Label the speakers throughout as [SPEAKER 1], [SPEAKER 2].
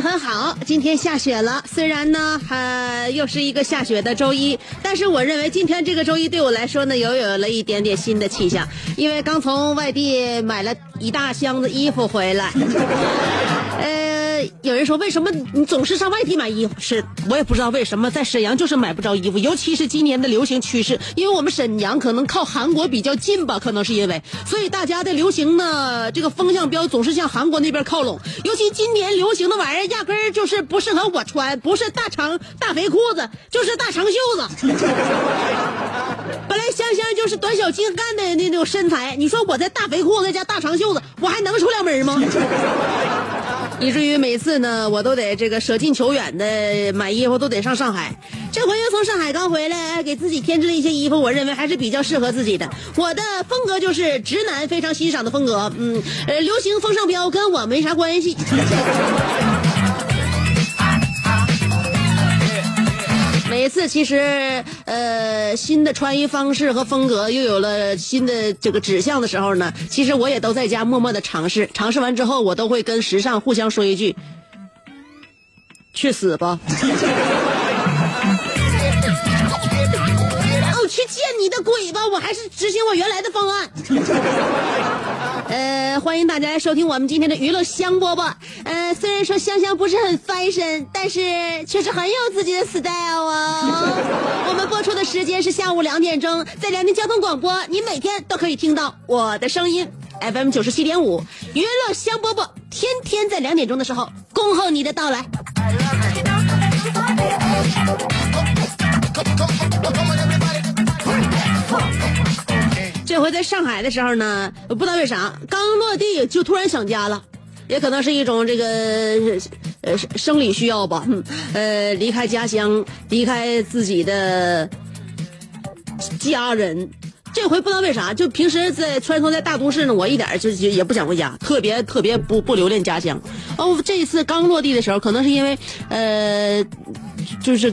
[SPEAKER 1] 很好，今天下雪了。虽然呢，还，又是一个下雪的周一，但是我认为今天这个周一对我来说呢，又有了一点点新的气象，因为刚从外地买了一大箱子衣服回来。呃，有人说为什么你总是上外地买衣服？是我也不知道为什么，在沈阳就是买不着衣服，尤其是今年的流行趋势，因为我们沈阳可能靠韩国比较近吧，可能是因为，所以大家的流行呢，这个风向标总是向韩国那边靠拢。尤其今年流行的玩意儿，压根儿就是不适合我穿，不是大长大肥裤子，就是大长袖子。本来香香就是短小精干的那种身材，你说我在大肥裤子加大长袖子，我还能出了门吗？以至于每次呢，我都得这个舍近求远的买衣服，都得上上海。这回又从上海刚回来，给自己添置了一些衣服，我认为还是比较适合自己的。我的风格就是直男非常欣赏的风格，嗯，呃，流行风尚标跟我没啥关系。每次其实，呃，新的穿衣方式和风格又有了新的这个指向的时候呢，其实我也都在家默默的尝试。尝试完之后，我都会跟时尚互相说一句：“去死吧！” 你的鬼吧！我还是执行我原来的方案。呃，欢迎大家来收听我们今天的娱乐香饽饽。呃，虽然说香香不是很 fashion，但是却是很有自己的 style 啊。我们播出的时间是下午两点钟，在辽宁交通广播，你每天都可以听到我的声音。FM 九十七点五，娱乐香饽饽，天天在两点钟的时候恭候你的到来。这回在上海的时候呢，不知道为啥刚落地就突然想家了，也可能是一种这个呃生理需要吧。嗯呃，离开家乡，离开自己的家人。这回不知道为啥，就平时在穿梭在大都市呢，我一点就就也不想回家，特别特别不不留恋家乡。哦，这一次刚落地的时候，可能是因为呃，就是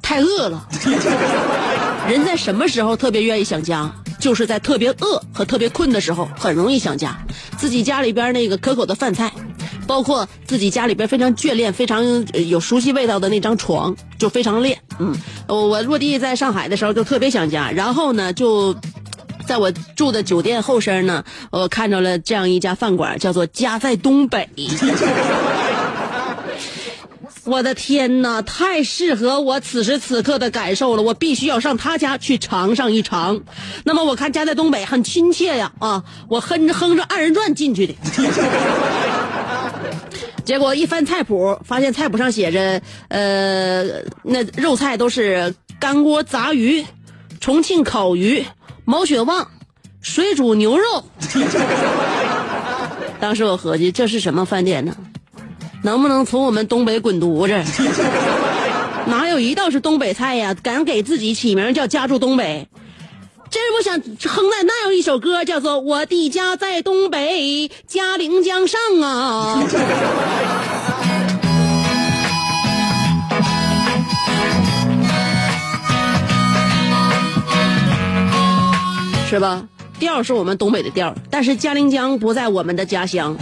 [SPEAKER 1] 太饿了。人在什么时候特别愿意想家？就是在特别饿和特别困的时候，很容易想家。自己家里边那个可口的饭菜，包括自己家里边非常眷恋、非常有熟悉味道的那张床，就非常恋。嗯，我落地在上海的时候就特别想家，然后呢就。在我住的酒店后身呢，我看着了这样一家饭馆，叫做“家在东北”。我的天哪，太适合我此时此刻的感受了！我必须要上他家去尝上一尝。那么我看家在东北很亲切呀，啊，我哼着哼着二人转进去的。结果一翻菜谱，发现菜谱上写着，呃，那肉菜都是干锅杂鱼、重庆烤鱼、毛血旺、水煮牛肉。当时我合计，这是什么饭店呢？能不能从我们东北滚犊子？哪有一道是东北菜呀？敢给自己起名叫家住东北？真我想哼在那样一首歌，叫做《我的家在东北，嘉陵江上》啊。是吧？调是我们东北的调，但是嘉陵江不在我们的家乡。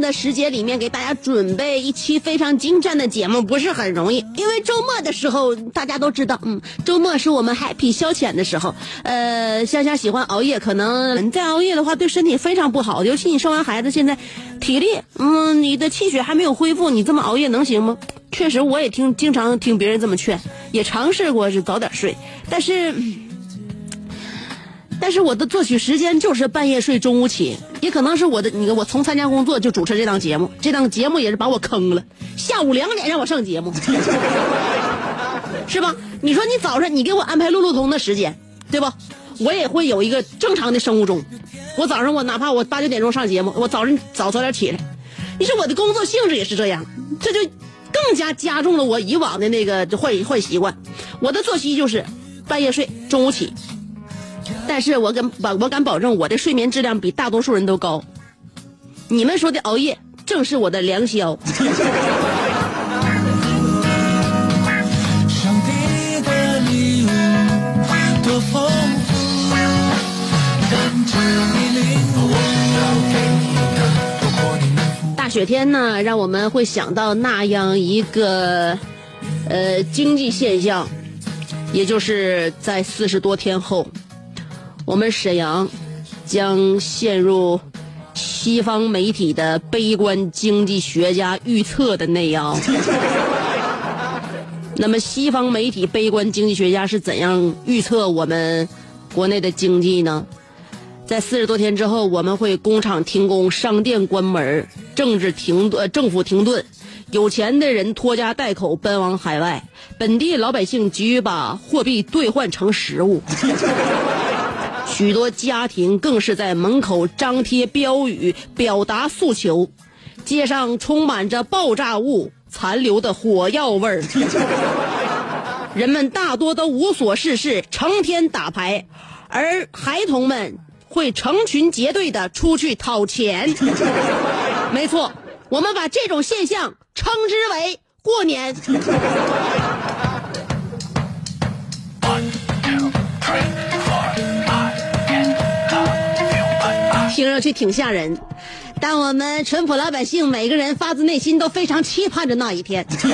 [SPEAKER 1] 的时间里面给大家准备一期非常精湛的节目，不是很容易。因为周末的时候，大家都知道，嗯，周末是我们 happy 消遣的时候。呃，香香喜欢熬夜，可能你再熬夜的话，对身体非常不好。尤其你生完孩子，现在体力，嗯，你的气血还没有恢复，你这么熬夜能行吗？确实，我也听经常听别人这么劝，也尝试过是早点睡，但是。但是我的作曲时间就是半夜睡，中午起，也可能是我的，你我从参加工作就主持这档节目，这档节目也是把我坑了。下午两点让我上节目，是吧？你说你早上你给我安排路路通的时间，对吧？我也会有一个正常的生物钟。我早上我哪怕我八九点钟上节目，我早上早早点起来。你说我的工作性质也是这样，这就更加加重了我以往的那个坏坏习惯。我的作息就是半夜睡，中午起。但是我敢保，我敢保证我的睡眠质量比大多数人都高。你们说的熬夜，正是我的良宵。大雪天呢，让我们会想到那样一个呃经济现象，也就是在四十多天后。我们沈阳将陷入西方媒体的悲观经济学家预测的那样。那么，西方媒体悲观经济学家是怎样预测我们国内的经济呢？在四十多天之后，我们会工厂停工、商店关门、政治停呃政府停顿，有钱的人拖家带口奔往海外，本地老百姓急于把货币兑换成实物。许多家庭更是在门口张贴标语，表达诉求。街上充满着爆炸物残留的火药味儿。人们大多都无所事事，成天打牌，而孩童们会成群结队的出去讨钱。没错，我们把这种现象称之为过年。听上去挺吓人，但我们淳朴老百姓每个人发自内心都非常期盼着那一天。当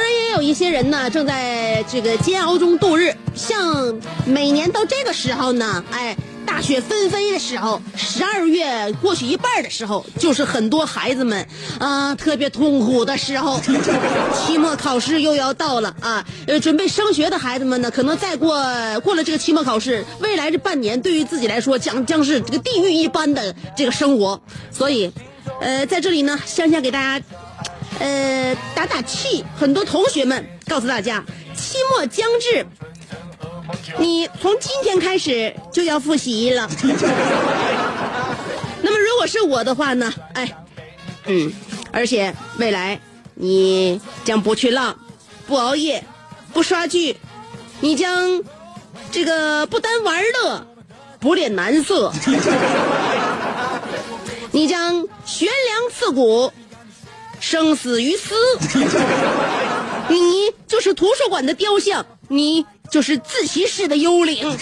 [SPEAKER 1] 然，也有一些人呢，正在这个煎熬中度日。像每年到这个时候呢，哎。大雪纷飞的时候，十二月过去一半的时候，就是很多孩子们啊特别痛苦的时候。期末考试又要到了啊，呃，准备升学的孩子们呢，可能再过过了这个期末考试，未来这半年对于自己来说将将是这个地狱一般的这个生活。所以，呃，在这里呢，香香给大家呃打打气。很多同学们告诉大家，期末将至。你从今天开始就要复习了。那么如果是我的话呢？哎，嗯，而且未来你将不去浪，不熬夜，不刷剧，你将这个不单玩乐，不恋男色，你将悬梁刺股，生死于斯。你就是图书馆的雕像，你。就是自习室的幽灵，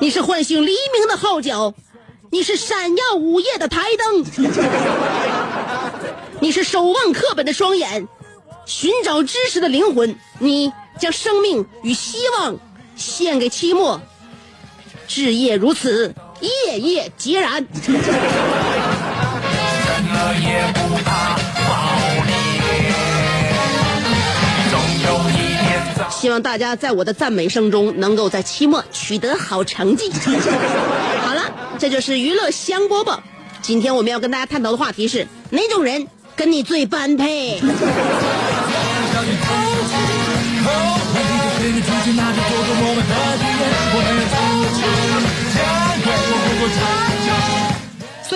[SPEAKER 1] 你是唤醒黎明的号角，你是闪耀午夜的台灯，你是守望课本的双眼，寻找知识的灵魂，你将生命与希望献给期末，志业如此，夜夜孑然。希望大家在我的赞美声中，能够在期末取得好成绩。好了，这就是娱乐香饽饽。今天我们要跟大家探讨的话题是哪种人跟你最般配？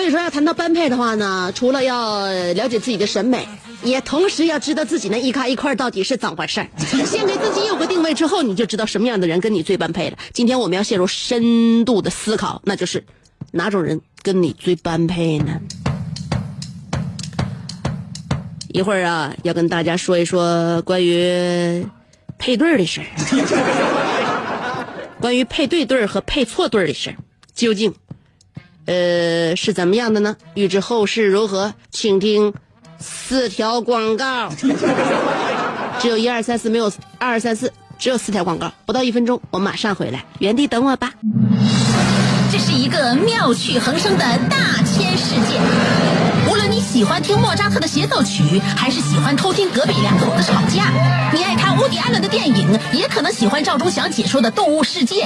[SPEAKER 1] 以说，要谈到般配的话呢，除了要了解自己的审美。也同时要知道自己那一咖一块到底是怎么回事儿 先给自己有个定位之后，你就知道什么样的人跟你最般配了。今天我们要陷入深度的思考，那就是哪种人跟你最般配呢？一会儿啊，要跟大家说一说关于配对儿的事儿，关于配对对儿和配错对儿的事儿，究竟呃是怎么样的呢？欲知后事如何，请听四条广告。只有一二三四，没有二二三四，只有四条广告，不到一分钟，我马上回来，原地等我吧。
[SPEAKER 2] 这是一个妙趣横生的大千世界。无论你喜欢听莫扎特的协奏曲，还是喜欢偷听隔壁两口子吵架，你爱看乌迪艾伦的电影，也可能喜欢赵忠祥解说的《动物世界》。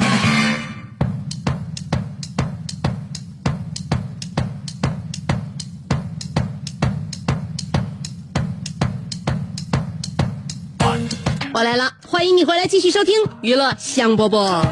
[SPEAKER 1] 我来了，欢迎你回来继续收听娱乐香饽饽。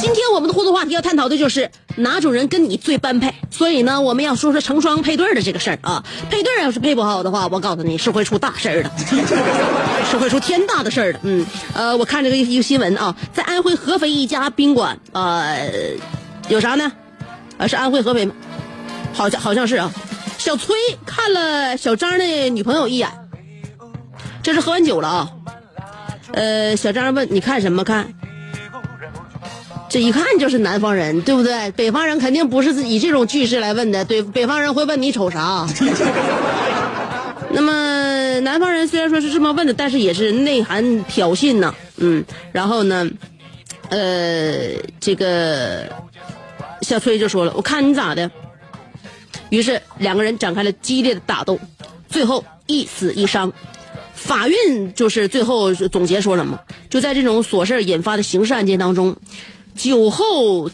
[SPEAKER 1] 今天我们的互动话题要探讨的就是哪种人跟你最般配，所以呢，我们要说说成双配对的这个事儿啊。配对要是配不好的话，我告诉你是会出大事儿的，是会出天大的事儿的。嗯，呃，我看这个一个新闻啊，在安徽合肥一家宾馆，呃，有啥呢？啊，是安徽合肥吗？好像好像是啊。小崔看了小张的女朋友一眼，这是喝完酒了啊。呃，小张问你看什么看？这一看就是南方人，对不对？北方人肯定不是以这种句式来问的，对，北方人会问你瞅啥。那么南方人虽然说是这么问的，但是也是内涵挑衅呢，嗯。然后呢，呃，这个小崔就说了，我看你咋的。于是两个人展开了激烈的打斗，最后一死一伤。法院就是最后总结说什么？就在这种琐事引发的刑事案件当中，酒后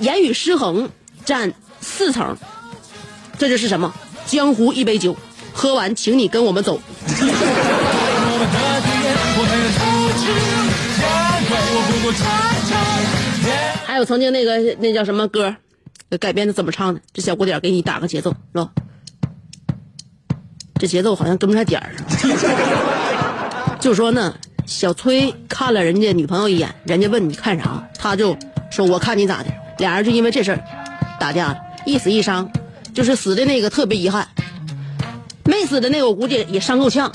[SPEAKER 1] 言语失衡占四成。这就是什么？江湖一杯酒，喝完请你跟我们走。还有曾经那个那叫什么歌？改编的怎么唱的？这小鼓点给你打个节奏，是吧？这节奏好像跟不上点儿。就说呢，小崔看了人家女朋友一眼，人家问你看啥，他就说我看你咋的。俩人就因为这事儿打架了，一死一伤，就是死的那个特别遗憾，没死的那个我估计也伤够呛。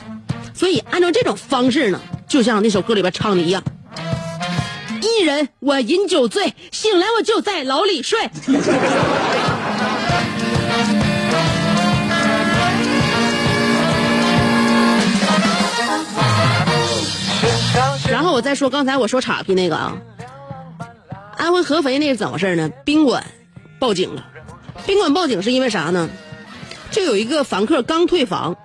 [SPEAKER 1] 所以按照这种方式呢，就像那首歌里边唱的一样。一人我饮酒醉，醒来我就在牢里睡。我再说刚才我说岔劈那个啊，安徽合肥那是怎么回事呢？宾馆报警了，宾馆报警是因为啥呢？就有一个房客刚退房，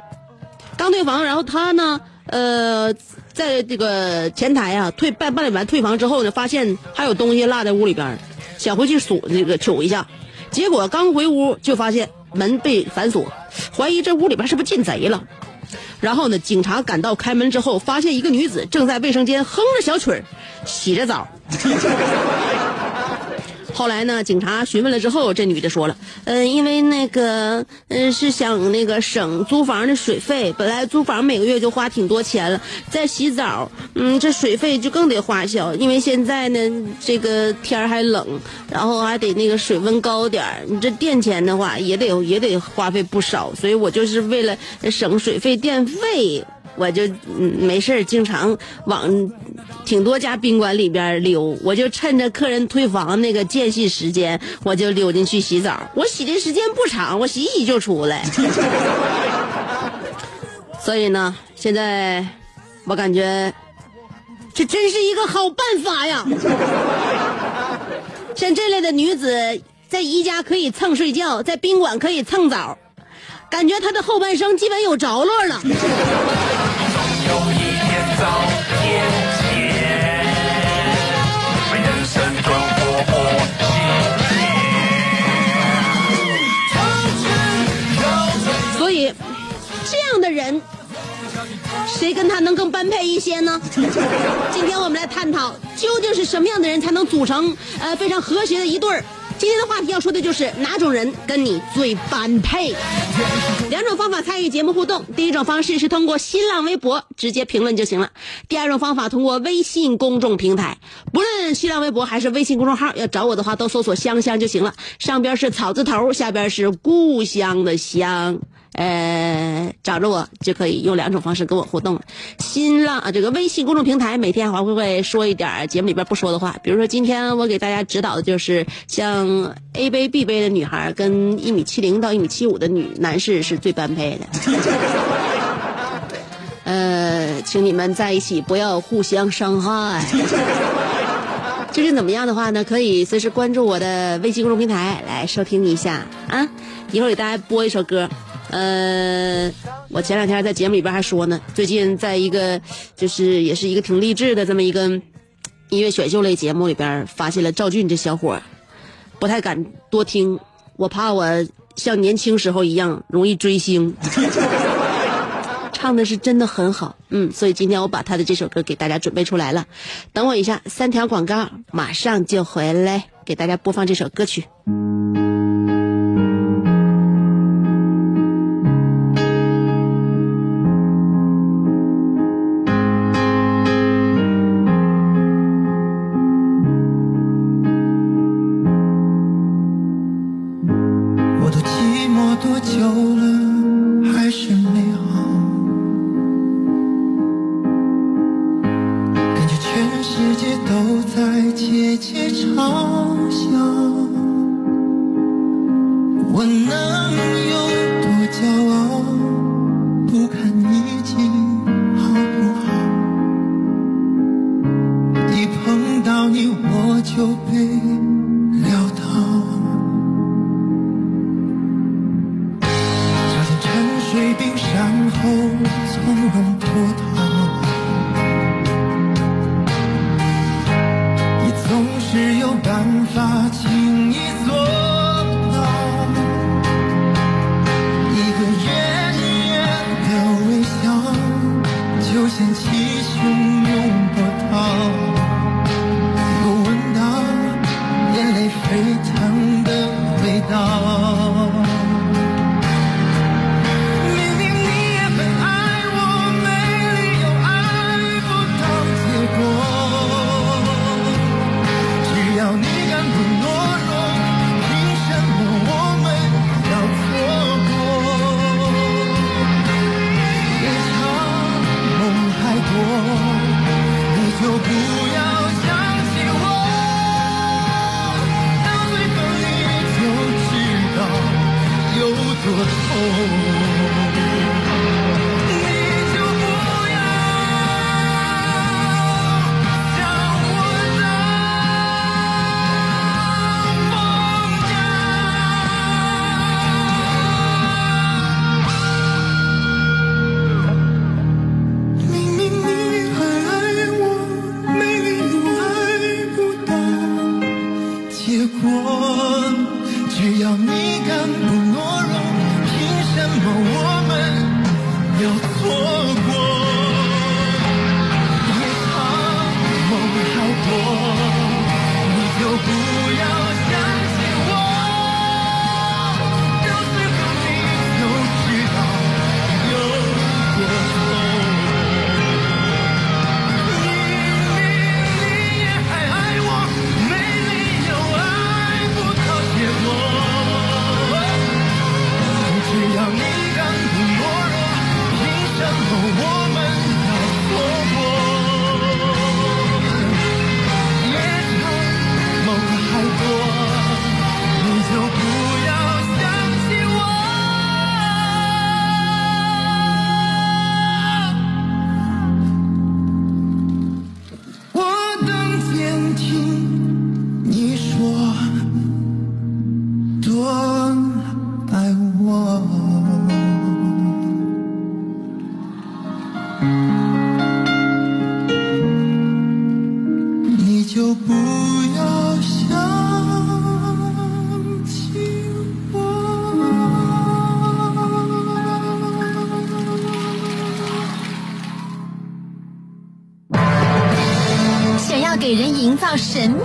[SPEAKER 1] 刚退房，然后他呢，呃。在这个前台啊，退办办理完退房之后呢，发现还有东西落在屋里边，想回去锁那个取一下，结果刚回屋就发现门被反锁，怀疑这屋里边是不是进贼了。然后呢，警察赶到开门之后，发现一个女子正在卫生间哼着小曲儿，洗着澡。后来呢？警察询问了之后，这女的说了：“嗯，因为那个，嗯，是想那个省租房的水费。本来租房每个月就花挺多钱了，再洗澡，嗯，这水费就更得花销。因为现在呢，这个天还冷，然后还得那个水温高点你这电钱的话，也得也得花费不少。所以我就是为了省水费电费。”我就嗯没事经常往挺多家宾馆里边溜，我就趁着客人退房那个间隙时间，我就溜进去洗澡。我洗的时间不长，我洗洗就出来。所以呢，现在我感觉这真是一个好办法呀。像这类的女子，在宜家可以蹭睡觉，在宾馆可以蹭澡，感觉她的后半生基本有着落了。谁
[SPEAKER 3] 跟他能更般配一些呢？今天我们来探讨，究竟是什么样的人才能组成呃非常和谐的一对儿？今天的话题要说的就是哪种人跟你最般配。两种方法参与节目互动，第一种方式是通过新浪微博直接评论就行了；第二种方法通过微信公众平台，不论新浪微博还是微信公众号，要找我的话都搜索“香香”就行了。上边是草字头，下边是故乡的乡。呃，找着我就可以用两种方式跟我互动。新浪啊，这个微信公众平台每天还会会说一点节目里边不说的话，比如说今天我给大家指导的就是像 A 杯 B 杯的女孩跟一米七零到一米七五的女男士是最般配的。呃，请你们在一起不要互相伤害。究竟怎么样的话呢？可以随时关注我的微信公众平台来收听一下啊！一会儿给大家播一首歌。呃，我前两天在节目里边还说呢，最近在一个就是也是一个挺励志的这么一个音乐选秀类节目里边，发现了赵俊这小伙不太敢多听，我怕我像年轻时候一样容易追星。唱的是真的很好，嗯，所以今天我把他的这首歌给大家准备出来了。等我一下，三条广告马上就回来，给大家播放这首歌曲。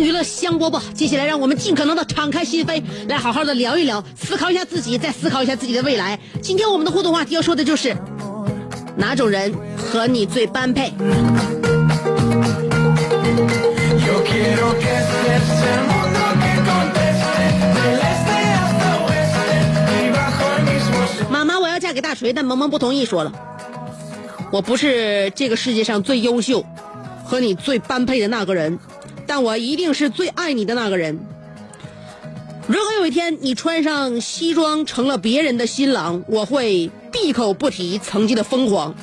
[SPEAKER 1] 娱乐香饽饽。接下来，让我们尽可能的敞开心扉，来好好的聊一聊，思考一下自己，再思考一下自己的未来。今天我们的互动话题要说的就是，哪种人和你最般配？妈妈，我要嫁给大锤，但萌萌不同意，说了，我不是这个世界上最优秀和你最般配的那个人，但我一定是最爱你的那个人。如果有一天你穿上西装成了别人的新郎，我会闭口不提曾经的疯狂；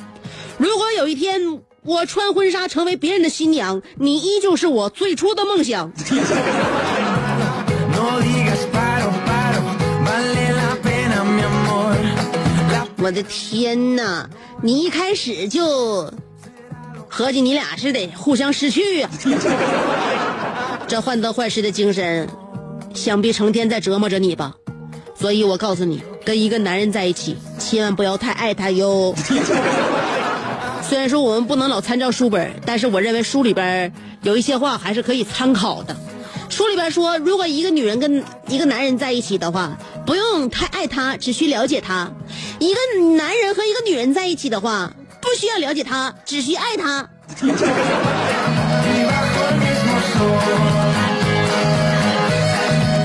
[SPEAKER 1] 如果有一天我穿婚纱成为别人的新娘，你依旧是我最初的梦想。我的天哪！你一开始就合计你俩是得互相失去呀、这患得患失的精神，想必成天在折磨着你吧？所以我告诉你，跟一个男人在一起，千万不要太爱他哟。虽然说我们不能老参照书本，但是我认为书里边有一些话还是可以参考的。书里边说，如果一个女人跟一个男人在一起的话，不用太爱他，只需了解他；一个男人和一个女人在一起的话，不需要了解他，只需爱他。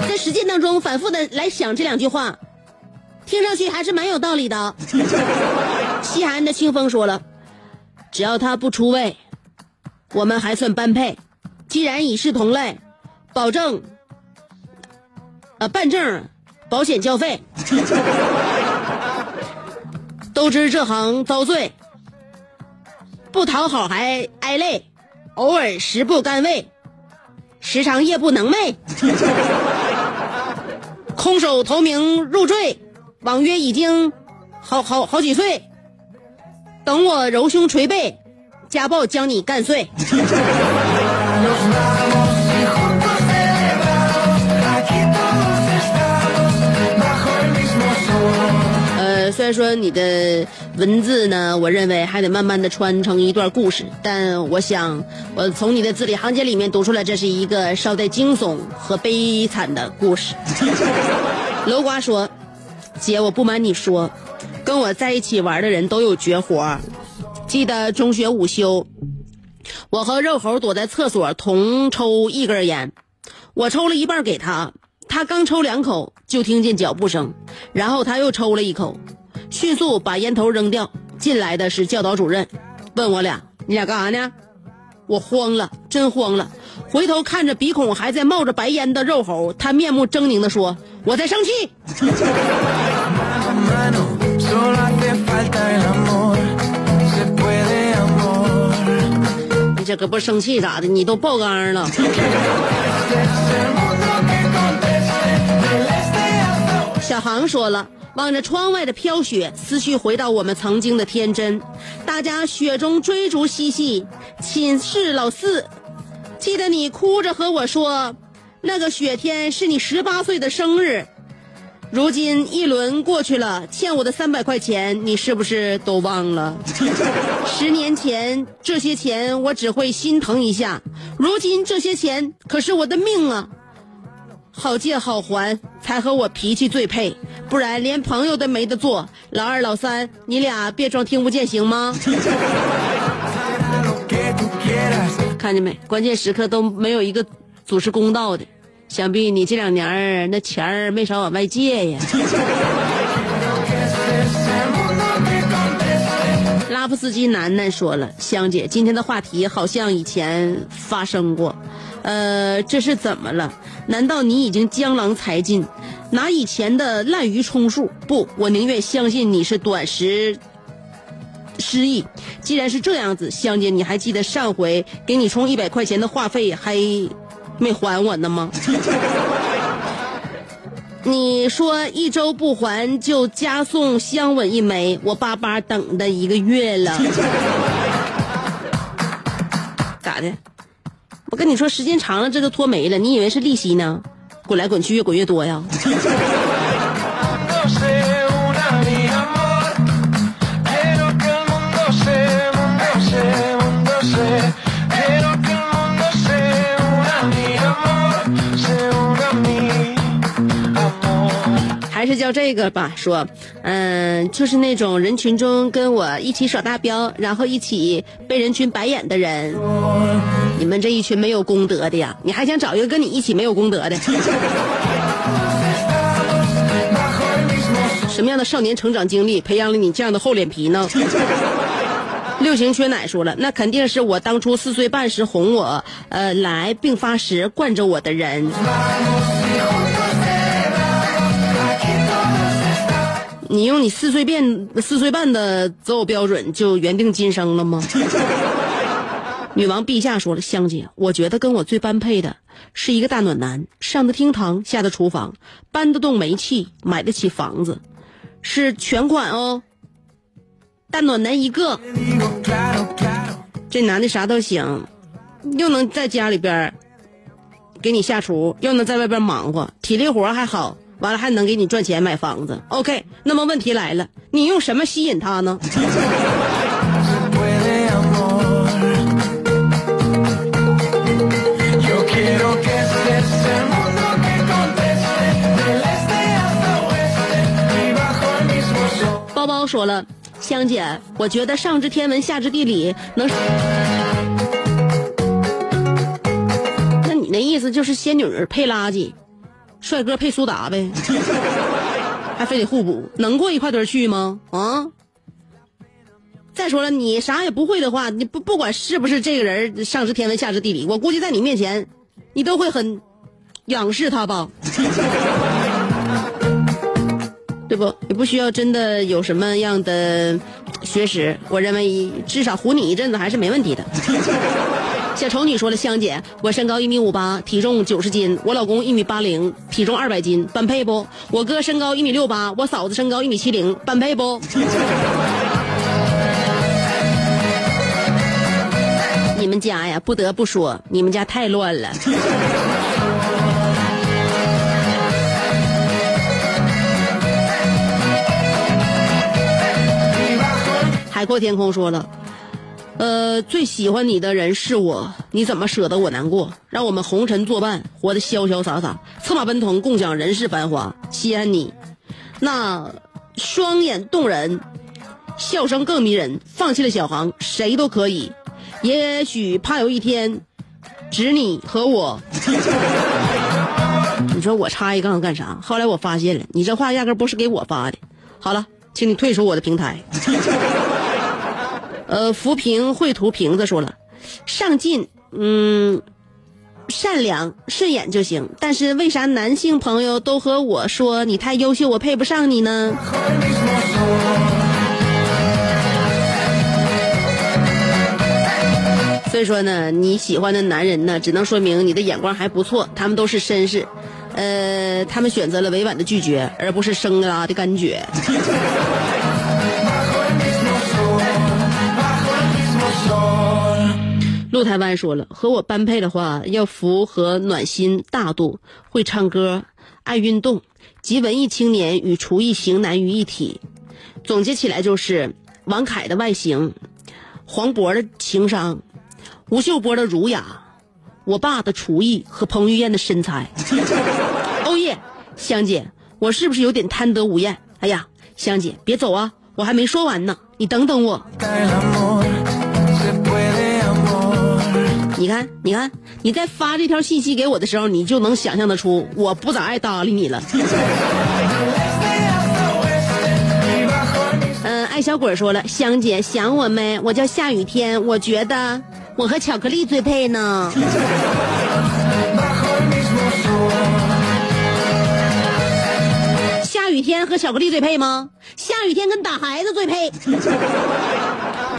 [SPEAKER 1] 在实践当中反复的来想这两句话，听上去还是蛮有道理的。西海岸的清风说了，只要他不出位，我们还算般配。既然已是同类，保证，呃，办证、保险交费。都知这行遭罪，不讨好还挨累，偶尔食不甘味，时常夜不能寐。空手投名入赘，网约已经好好好几岁，等我揉胸捶背，家暴将你干碎。然说你的文字呢，我认为还得慢慢的穿成一段故事，但我想，我从你的字里行间里面读出来，这是一个稍带惊悚和悲惨的故事。楼瓜说：“姐，我不瞒你说，跟我在一起玩的人都有绝活。记得中学午休，我和肉猴躲在厕所同抽一根烟，我抽了一半给他，他刚抽两口就听见脚步声，然后他又抽了一口，迅速把烟头扔掉。进来的是教导主任，问我俩：“你俩干啥呢？”我慌了，真慌了。回头看着鼻孔还在冒着白烟的肉猴，他面目狰狞地说：“我在生气。”你这可不生气咋的？你都爆缸了。小航说了。望着窗外的飘雪，思绪回到我们曾经的天真。大家雪中追逐嬉戏，寝室老四，记得你哭着和我说，那个雪天是你十八岁的生日。如今一轮过去了，欠我的三百块钱，你是不是都忘了？十年前这些钱我只会心疼一下，如今这些钱可是我的命啊！好借好还，才和我脾气最配，不然连朋友都没得做。老二老三，你俩别装听不见行吗？看见没？关键时刻都没有一个主持公道的，想必你这两年儿那钱儿没少往外借呀。拉夫斯基楠楠说了：“香姐，今天的话题好像以前发生过，呃，这是怎么了？难道你已经江郎才尽，拿以前的滥竽充数？不，我宁愿相信你是短时失忆。既然是这样子，香姐，你还记得上回给你充一百块钱的话费还没还我呢吗？” 你说一周不还就加送香吻一枚，我巴巴等的一个月了。咋的？我跟你说，时间长了这都脱没了，你以为是利息呢？滚来滚去，越滚越多呀！还是叫这个吧，说，嗯，就是那种人群中跟我一起耍大彪，然后一起被人群白眼的人。你们这一群没有功德的呀，你还想找一个跟你一起没有功德的？什么样的少年成长经历培养了你这样的厚脸皮呢？六型缺奶说了，那肯定是我当初四岁半时哄我，呃，来并发时惯着我的人。你用你四岁半四岁半的择偶标准就原定今生了吗？女王陛下说了，香姐，我觉得跟我最般配的是一个大暖男，上得厅堂，下得厨房，搬得动煤气，买得起房子，是全款哦。大暖男一个，这男的啥都行，又能在家里边给你下厨，又能在外边忙活，体力活还好。完了还能给你赚钱买房子，OK？那么问题来了，你用什么吸引他呢？说了，香姐，我觉得上知天文下知地理，能。那你那意思就是仙女配垃圾？帅哥配苏打呗，还非得互补，能过一块堆去吗？啊！再说了，你啥也不会的话，你不不管是不是这个人上知天文下知地理，我估计在你面前，你都会很仰视他吧？对不？也不需要真的有什么样的学识，我认为至少唬你一阵子还是没问题的。小丑女说了：“香姐，我身高一米五八，体重九十斤；我老公一米八零，体重二百斤，般配不？我哥身高一米六八，我嫂子身高一米七零，般配不？” 你们家呀，不得不说，你们家太乱了。海阔天空说了。呃，最喜欢你的人是我，你怎么舍得我难过？让我们红尘作伴，活得潇潇洒洒，策马奔腾，共享人世繁华。西安你，那双眼动人，笑声更迷人。放弃了小航，谁都可以。也许怕有一天，只你和我。你说我插一杠干啥？后来我发现了，你这话压根不是给我发的。好了，请你退出我的平台。呃，扶贫绘图瓶子说了，上进，嗯，善良，顺眼就行。但是为啥男性朋友都和我说你太优秀，我配不上你呢？所以说呢，你喜欢的男人呢，只能说明你的眼光还不错。他们都是绅士，呃，他们选择了委婉的拒绝，而不是生拉的感觉。台湾说了，和我般配的话，要符合暖心、大度、会唱歌、爱运动，集文艺青年与厨艺型男于一体。总结起来就是王凯的外形，黄渤的情商，吴秀波的儒雅，我爸的厨艺和彭于晏的身材。香姐，我是不是有点贪得无厌？哎呀，香姐别走啊，我还没说完呢，你等等我。你看，你看，你在发这条信息给我的时候，你就能想象得出我不咋爱搭理你了。嗯，爱小鬼说了，香姐想我没？我叫夏雨天，我觉得我和巧克力最配呢。下雨天和巧克力最配吗？下雨天跟打孩子最配。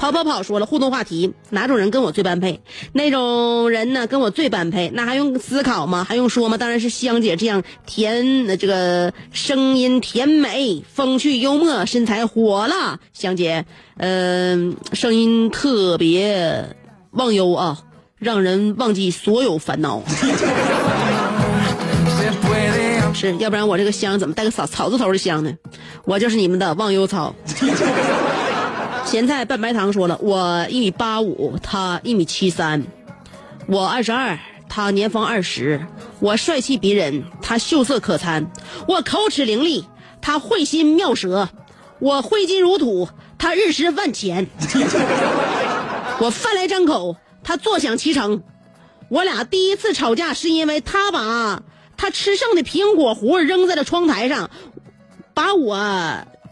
[SPEAKER 1] 跑跑跑说了互动话题，哪种人跟我最般配？那种人呢跟我最般配，那还用思考吗？还用说吗？当然是香姐这样甜，这个声音甜美、风趣幽默、身材火辣。香姐，嗯、声音特别忘忧啊，让人忘记所有烦恼。是要不然我这个香怎么带个草草字头的香呢？我就是你们的忘忧草。咸菜拌白糖说了，我一米八五，他一米七三，我二十二，他年方二十，我帅气逼人，他秀色可餐，我口齿伶俐，他会心妙舌，我挥金如土，他日食万钱，我饭来张口，他坐享其成。我俩第一次吵架是因为他把他吃剩的苹果核扔在了窗台上，把我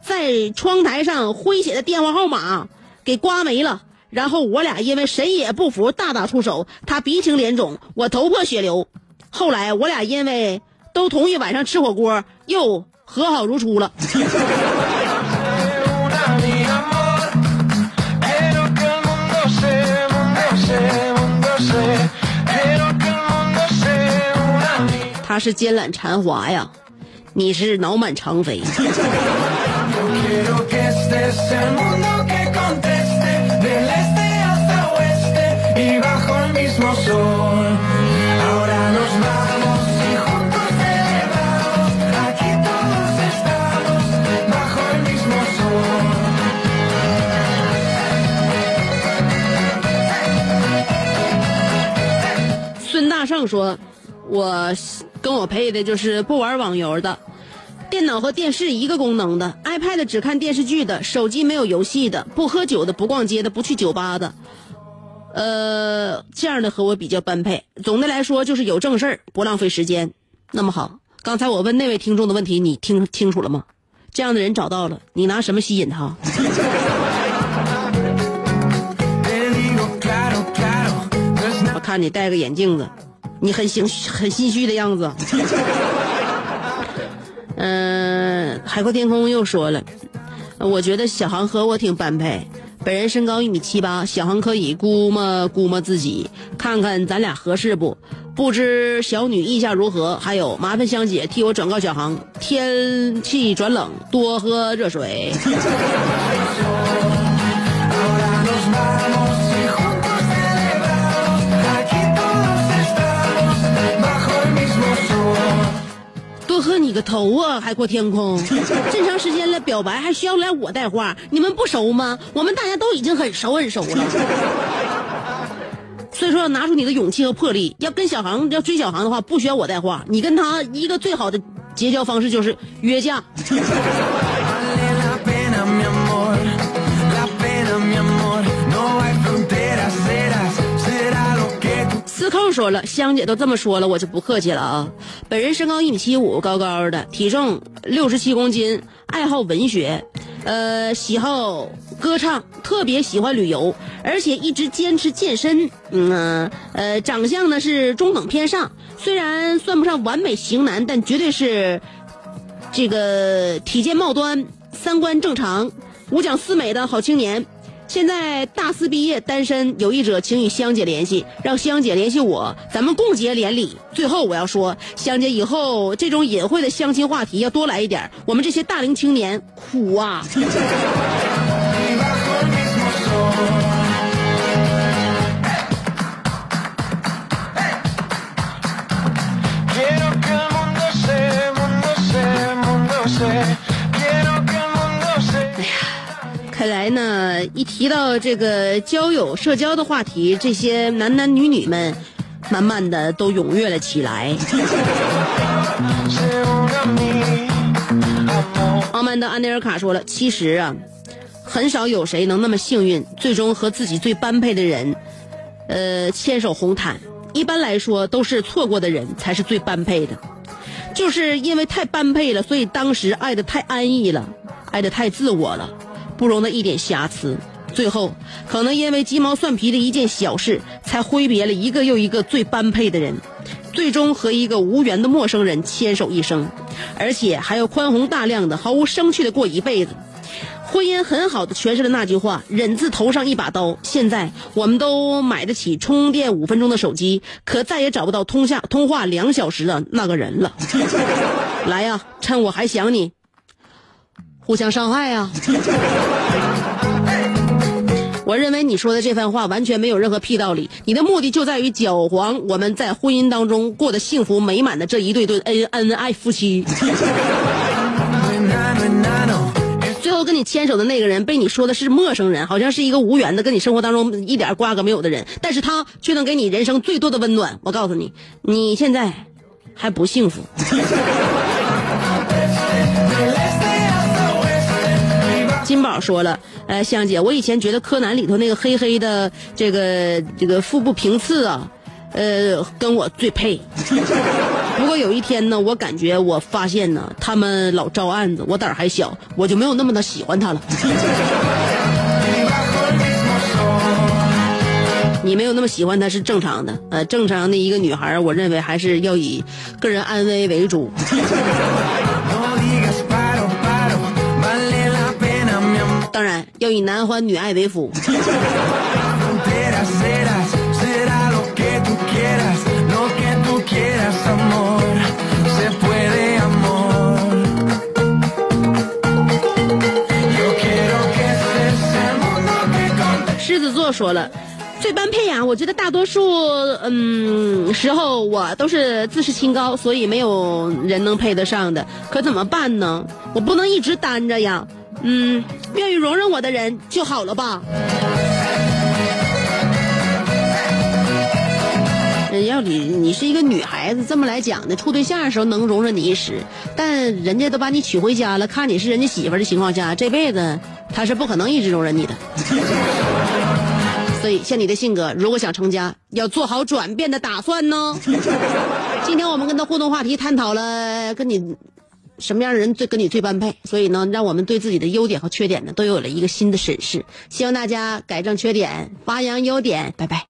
[SPEAKER 1] 在窗台上挥写的电话号码给刮没了。然后我俩因为谁也不服，大打出手，他鼻青脸肿，我头破血流。后来我俩因为都同意晚上吃火锅，又和好如初了。他是肩揽蝉华呀，你是脑满肠肥。
[SPEAKER 4] Quiero que estés el mundo que conteste del este hasta oeste y bajo el mismo sol. Ahora nos vamos y juntos celebramos. Aquí todos estamos bajo el mismo sol.
[SPEAKER 1] 孙大圣说：“我跟我配的就是不玩网游的，电脑和电视一个功能的，iPad 只看电视剧的，手机没有游戏的，不喝酒的，不逛街的，不去酒吧的。呃，这样的和我比较般配。总的来说就是有正事儿，不浪费时间。那么好，刚才我问那位听众的问题，你听清楚了吗？这样的人找到了，你拿什么吸引他？我看你戴个眼镜子，你很心很心虚的样子。嗯、海阔天空又说了，我觉得小航和我挺般配。本人身高一米七八，小航可以估摸估摸自己，看看咱俩合适不？不知小女意下如何？还有，麻烦香姐替我转告小航，天气转冷，多喝热水。多喝你个头啊！海阔天空，这么长时间了，表白还需要来我带话？你们不熟吗？我们大家都已经很熟很熟了。所以说，要拿出你的勇气和魄力。要跟小航要追小航的话，不需要我带话。你跟他一个最好的结交方式就是约架。司扣说了，香姐都这么说了，我就不客气了啊。本人身高一米七五，高高的，体重六十七公斤，爱好文学，呃，喜好歌唱，特别喜欢旅游，而且一直坚持健身。嗯、呃，长相呢是中等偏上，虽然算不上完美型男，但绝对是这个体健貌端，三观正常，五讲四美的好青年。现在大四毕业，单身，有意者请与香姐联系，让香姐联系我，咱们共结连理。最后我要说，香姐以后这种隐晦的相亲话题要多来一点，我们这些大龄青年苦啊。来呢，一提到这个交友、社交的话题，这些男男女女们慢慢的都踊跃了起来。傲慢的安内尔卡说了，其实啊，很少有谁能那么幸运，最终和自己最般配的人，呃，牵手红毯。一般来说，都是错过的人才是最般配的。就是因为太般配了，所以当时爱的太安逸了，爱的太自我了，不容的一点瑕疵。最后，可能因为鸡毛蒜皮的一件小事，才挥别了一个又一个最般配的人，最终和一个无缘的陌生人牵手一生，而且还要宽宏大量的、毫无生趣的过一辈子。婚姻很好的诠释了那句话：“忍字头上一把刀。”现在我们都买得起充电五分钟的手机，可再也找不到通下通话两小时的那个人了。来呀，趁我还想你，互相伤害呀！我认为你说的这番话完全没有任何屁道理，你的目的就在于搅黄我们在婚姻当中过得幸福美满的这一对对恩恩爱夫妻。最后跟你牵手的那个人被你说的是陌生人，好像是一个无缘的，跟你生活当中一点瓜葛没有的人，但是他却能给你人生最多的温暖。我告诉你，你现在还不幸福。说了，呃，香姐，我以前觉得柯南里头那个黑黑的这个这个腹部平次啊，呃，跟我最配。不过有一天呢，我感觉我发现呢，他们老招案子，我胆儿还小，我就没有那么的喜欢他了。你没有那么喜欢他是正常的，呃，正常的一个女孩，我认为还是要以个人安危为主。要以男欢女爱为辅。狮子座说了，最般配呀、我觉得大多数嗯时候我都是自视清高，所以没有人能配得上的。可怎么办呢？我不能一直单着呀。嗯，愿意容忍我的人就好了吧。人要你你是一个女孩子，这么来讲呢，处对象的时候能容忍你一时，但人家都把你娶回家了，看你是人家媳妇的情况下，这辈子他是不可能一直容忍你的。所以，像你的性格，如果想成家，要做好转变的打算呢。今天我们跟他互动话题探讨了跟你什么样的人最跟你最般配，所以呢，让我们对自己的优点和缺点呢都有了一个新的审视。希望大家改正缺点，发扬优点。拜拜。